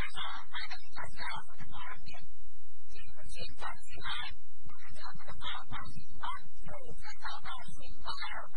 加上它的造价是八二点，你们现在进来，它的造价是八八点二，有三套房子，二套。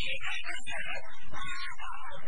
Thank you.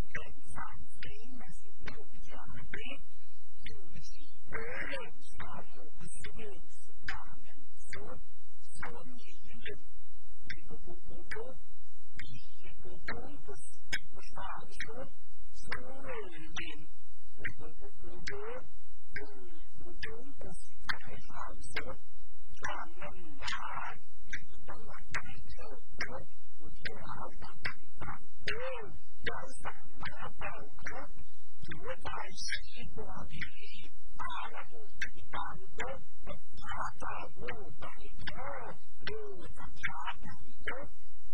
chúng tôi phải sản xuất những người điện là một cái cứu chúa thì chúng tôi phải sản xuất và nâng giá chúng tôi là cái sự tốt một sự học tập tập trung để sản hóa bầu khớp chúa đại sĩ của thế ta là một cái bản tốt và ta là vô đại thơ đưa tất cả thành tốt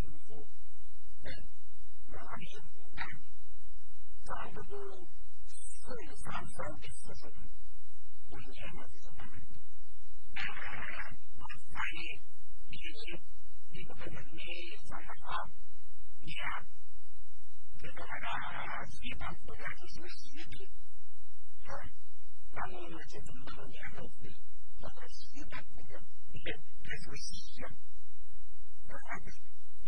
Thank you. the that's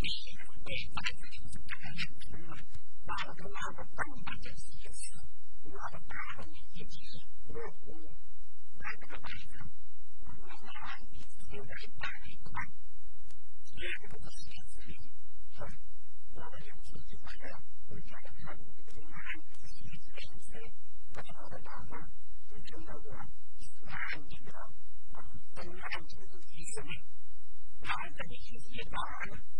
你这个对，反正就是大概两桶嘛，两桶那个办法就是就是，两桶那个就是五谷，两桶那个，两桶那个就是大米块，两桶那个就是米，就是我就是喜欢的，我就是看你们这些孩子喜欢吃，然后我爸妈就真的我，喜欢这个，本来就是喜欢这个，本来就是喜欢这个。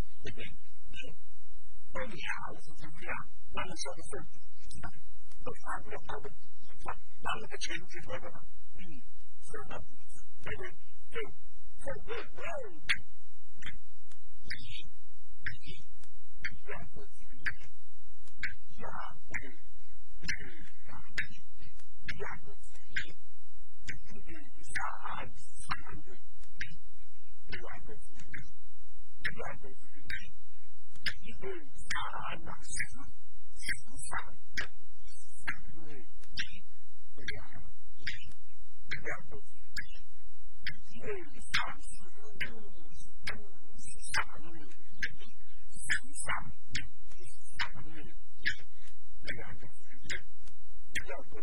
这个高压我是怎么样，那么说的是，都反过来的，把那个全局说的，嗯，是的，这个对，这个对，一，一，两个，两个，两个，两个，三个，两个，两个。 그리고 그리고 사랑하는 세상 삶을 그리하여 그리고 그리를 감추는 삶을 상상 삶을 그리하여 그리고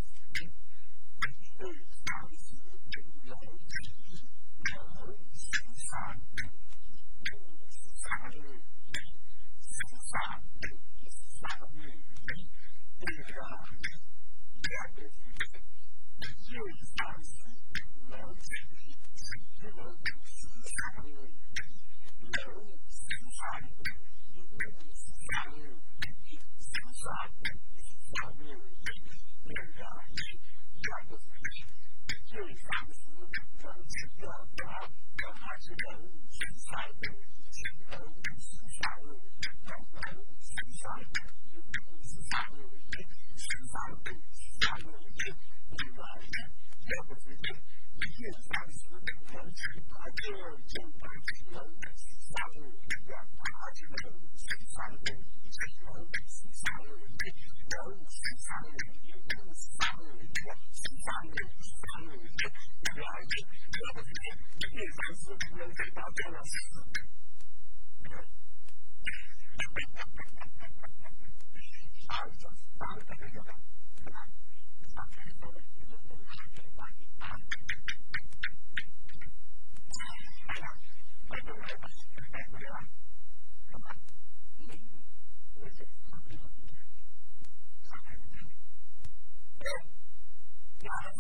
三五三六一，六个一，两个一，九三十五两一，七个五，三六一，六个五，三六一，五个五，三六一，三六一，六个一，两个一，九三十五两一，两个二，二十六一三。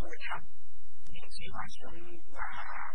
我想，也希望说，啊。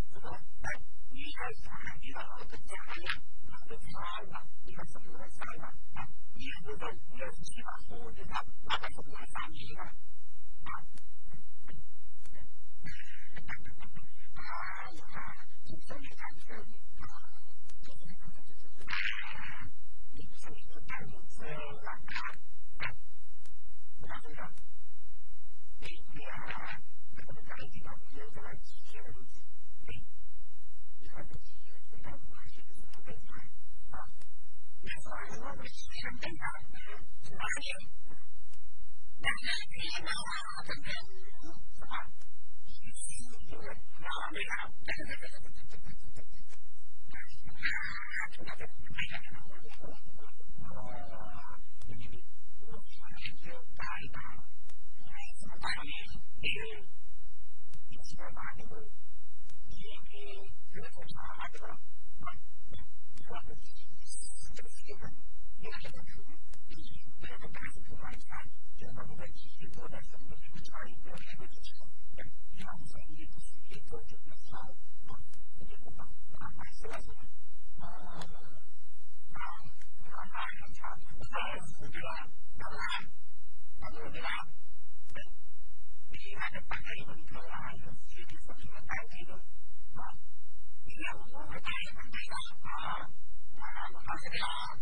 知道？来，你要想，你要增加产量，那就烧炭，你要省油的烧炭嘛。你如果要是气法火的，啊，không cần học quá nhiều đó là khi mà họ thành công họ họ đi học chúng ta biết hay là tài tạo tài điều những cái bài điều những cái thứ của họ được không? Được. Được. Được. Được. Được. Được. 原来的纯利益对着大型平台看，这个问题是做的什什么差异做什么的时候，让咱们的企业做这个项，也不懂？那什么啊啊，那那很差，那是对吧？那那那对吧？你啊，啊，你要的啊啊，啊。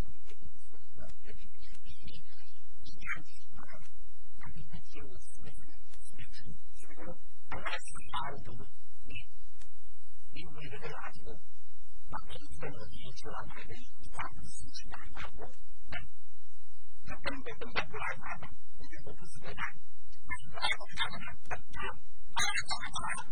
垃圾嘛，他跟他借我钱，钱，钱，钱，我给他钱，他不还，他不还，他不还，他根本根本不来还嘛，你觉得不是这样吗？我来，我讲讲，他不，他不讲。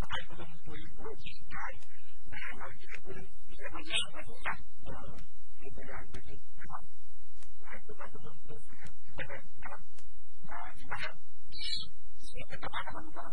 ai cũng mình quỹ của hiện tại đã nói về cái quỹ về thời gian và thời gian thì bây giờ tôi đi học lại tôi bắt tôi được tôi phải bắt đầu học và đi học sẽ phải có là mình có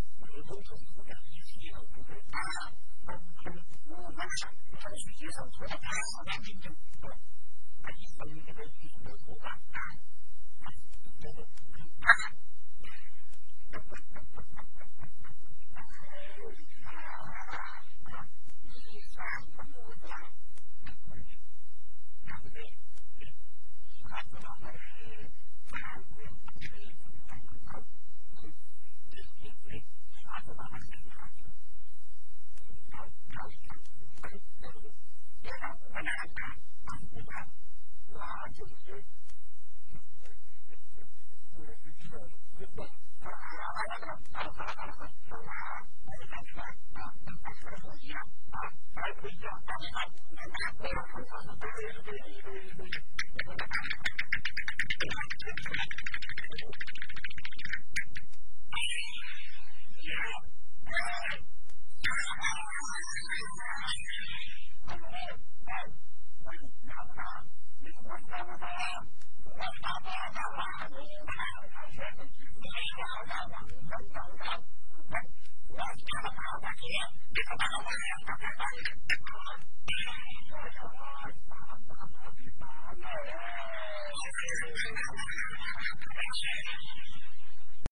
不会痛苦的，也不会打扰。嗯嗯我我我想，他，